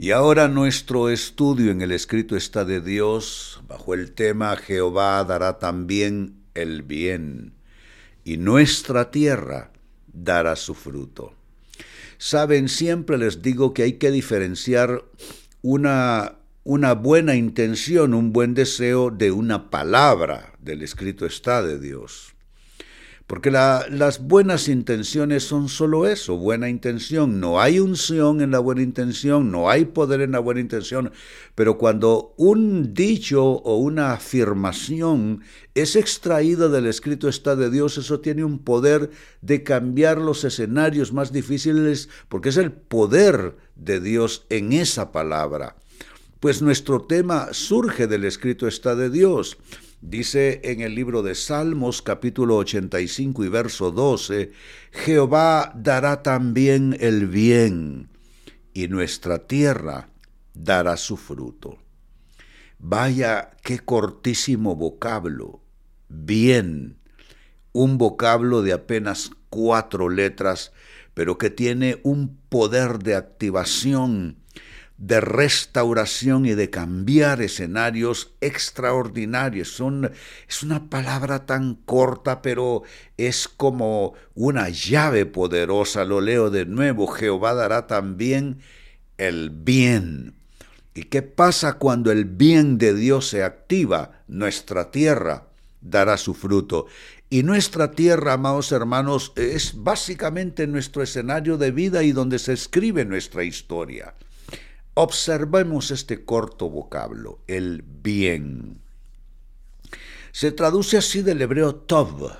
Y ahora nuestro estudio en el escrito está de Dios bajo el tema Jehová dará también el bien y nuestra tierra dará su fruto. Saben, siempre les digo que hay que diferenciar una, una buena intención, un buen deseo de una palabra del escrito está de Dios. Porque las buenas intenciones son solo eso, buena intención. No hay unción en la buena intención, no hay poder en la buena intención. Pero cuando un dicho o una afirmación es extraída del escrito está de Dios, eso tiene un poder de cambiar los escenarios más difíciles, porque es el poder de Dios en esa palabra. Pues nuestro tema surge del escrito está de Dios. Dice en el libro de Salmos capítulo 85 y verso 12, Jehová dará también el bien y nuestra tierra dará su fruto. Vaya qué cortísimo vocablo, bien, un vocablo de apenas cuatro letras, pero que tiene un poder de activación de restauración y de cambiar escenarios extraordinarios. Son, es una palabra tan corta, pero es como una llave poderosa. Lo leo de nuevo. Jehová dará también el bien. ¿Y qué pasa cuando el bien de Dios se activa? Nuestra tierra dará su fruto. Y nuestra tierra, amados hermanos, es básicamente nuestro escenario de vida y donde se escribe nuestra historia. Observemos este corto vocablo, el bien. Se traduce así del hebreo tov,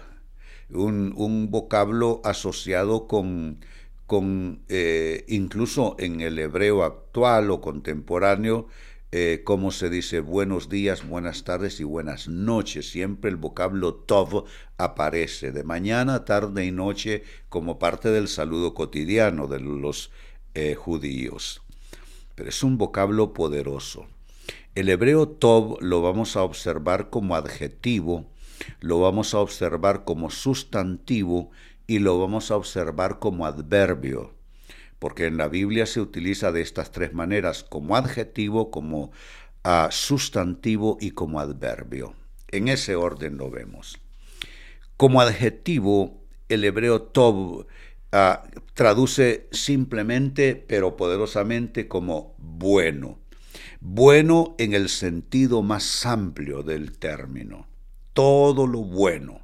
un, vocablo asociado con, eh, incluso en el hebreo actual o contemporáneo, eh, como se dice buenos días, buenas tardes y buenas noches. Siempre el vocablo tov aparece de mañana, tarde y noche como parte del saludo cotidiano de los eh, judíos pero es un vocablo poderoso. El hebreo tov lo vamos a observar como adjetivo, lo vamos a observar como sustantivo y lo vamos a observar como adverbio, porque en la Biblia se utiliza de estas tres maneras, como adjetivo, como ah, sustantivo y como adverbio. En ese orden lo vemos. Como adjetivo, el hebreo tov Ah, traduce simplemente pero poderosamente como bueno. Bueno en el sentido más amplio del término. Todo lo bueno.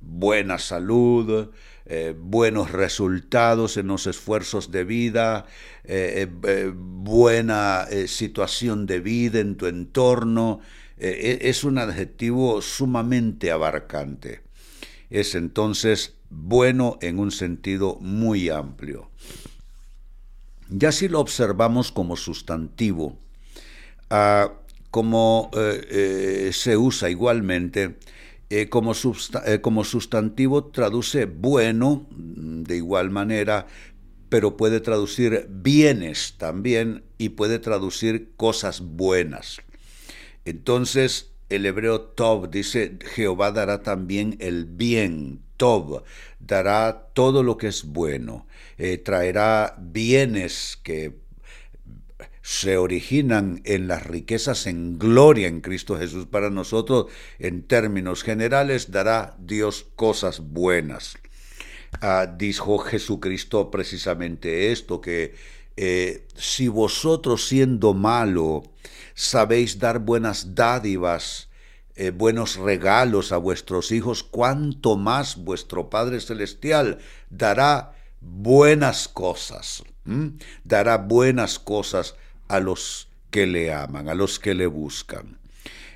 Buena salud, eh, buenos resultados en los esfuerzos de vida, eh, eh, buena situación de vida en tu entorno. E, es un adjetivo sumamente abarcante. Es entonces bueno en un sentido muy amplio. Ya si lo observamos como sustantivo, ah, como eh, eh, se usa igualmente, eh, como, como sustantivo traduce bueno de igual manera, pero puede traducir bienes también y puede traducir cosas buenas. Entonces, el hebreo Tov dice, Jehová dará también el bien, Tov, dará todo lo que es bueno, eh, traerá bienes que se originan en las riquezas en gloria en Cristo Jesús para nosotros, en términos generales, dará Dios cosas buenas. Ah, dijo Jesucristo precisamente esto, que eh, si vosotros siendo malo sabéis dar buenas dádivas, eh, buenos regalos a vuestros hijos, cuánto más vuestro Padre Celestial dará buenas cosas, dará buenas cosas a los que le aman, a los que le buscan.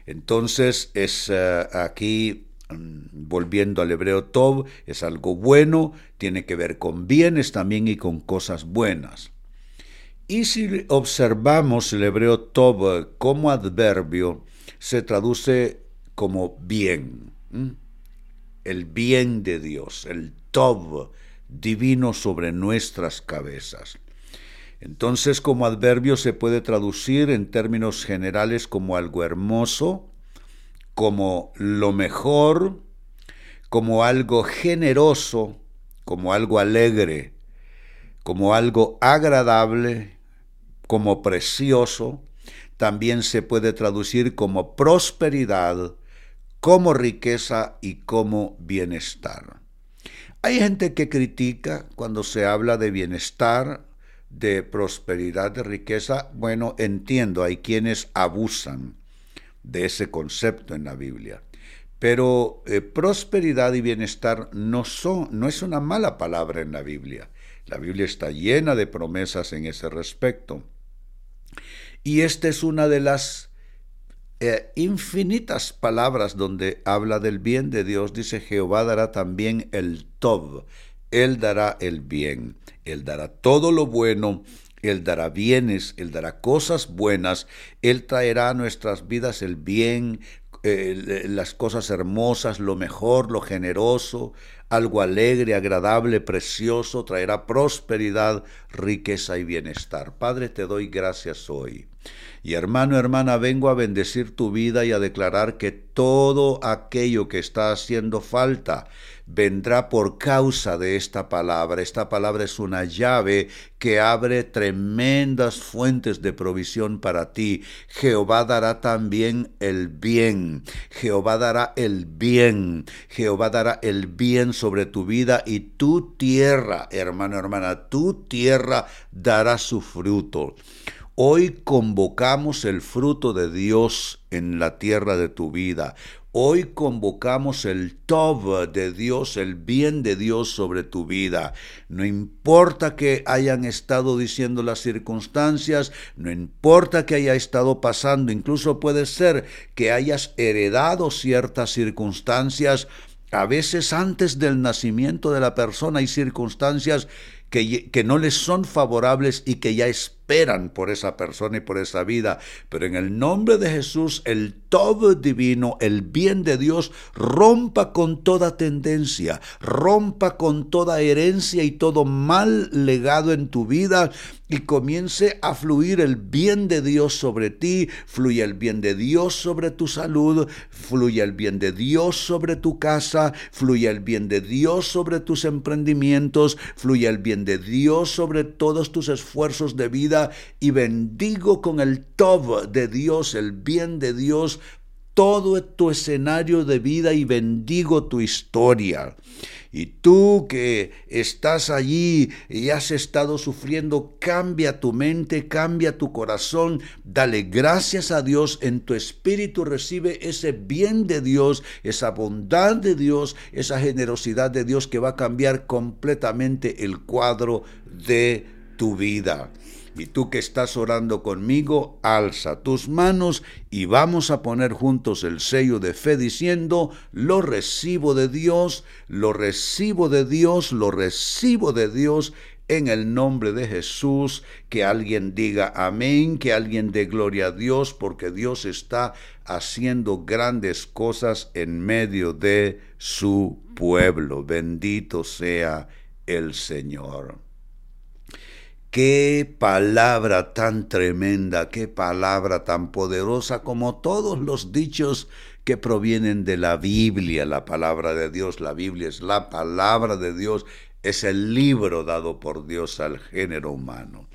Entonces es eh, aquí, mm, volviendo al hebreo Tov, es algo bueno, tiene que ver con bienes también y con cosas buenas. Y si observamos el hebreo tov como adverbio, se traduce como bien, el bien de Dios, el tov divino sobre nuestras cabezas. Entonces, como adverbio se puede traducir en términos generales como algo hermoso, como lo mejor, como algo generoso, como algo alegre, como algo agradable, como precioso, también se puede traducir como prosperidad, como riqueza y como bienestar. Hay gente que critica cuando se habla de bienestar, de prosperidad, de riqueza. Bueno, entiendo, hay quienes abusan de ese concepto en la Biblia. Pero eh, prosperidad y bienestar no son, no es una mala palabra en la Biblia. La Biblia está llena de promesas en ese respecto. Y esta es una de las eh, infinitas palabras donde habla del bien de Dios. Dice, Jehová dará también el Tob. Él dará el bien. Él dará todo lo bueno. Él dará bienes, Él dará cosas buenas, Él traerá a nuestras vidas el bien, eh, las cosas hermosas, lo mejor, lo generoso, algo alegre, agradable, precioso, traerá prosperidad, riqueza y bienestar. Padre, te doy gracias hoy. Y hermano, hermana, vengo a bendecir tu vida y a declarar que todo aquello que está haciendo falta, vendrá por causa de esta palabra. Esta palabra es una llave que abre tremendas fuentes de provisión para ti. Jehová dará también el bien. Jehová dará el bien. Jehová dará el bien sobre tu vida y tu tierra, hermano, hermana, tu tierra dará su fruto. Hoy convocamos el fruto de Dios en la tierra de tu vida. Hoy convocamos el Tov de Dios, el bien de Dios sobre tu vida. No importa que hayan estado diciendo las circunstancias, no importa que haya estado pasando, incluso puede ser que hayas heredado ciertas circunstancias. A veces antes del nacimiento de la persona hay circunstancias que, no les son favorables y que ya esperan por esa persona y por esa vida. Pero en el nombre de Jesús, el todo divino, el bien de Dios, rompa con toda tendencia, rompa con toda herencia y todo mal legado en tu vida y comience a fluir el bien de Dios sobre ti, fluye el bien de Dios sobre tu salud, fluye el bien de Dios sobre tu casa, fluye el bien de Dios sobre tus emprendimientos, fluye el bien de Dios sobre todos tus esfuerzos de vida y bendigo con el Tov de Dios, el bien de Dios, todo tu escenario de vida y bendigo tu historia. Y tú que estás allí y has estado sufriendo, cambia tu mente, cambia tu corazón, dale gracias a Dios, en tu espíritu recibe ese bien de Dios, esa bondad de Dios, esa generosidad de Dios que va a cambiar completamente el cuadro de tu vida. Y tú que estás orando conmigo, alza tus manos y vamos a poner juntos el sello de fe diciendo, lo recibo de Dios, lo recibo de Dios, lo recibo de Dios en el nombre de Jesús, que alguien diga amén, que alguien dé gloria a Dios, porque Dios está haciendo grandes cosas en medio de su pueblo. Bendito sea el Señor. Qué palabra tan tremenda, qué palabra tan poderosa como todos los dichos que provienen de la Biblia, la palabra de Dios. La Biblia es la palabra de Dios, es el libro dado por Dios al género humano.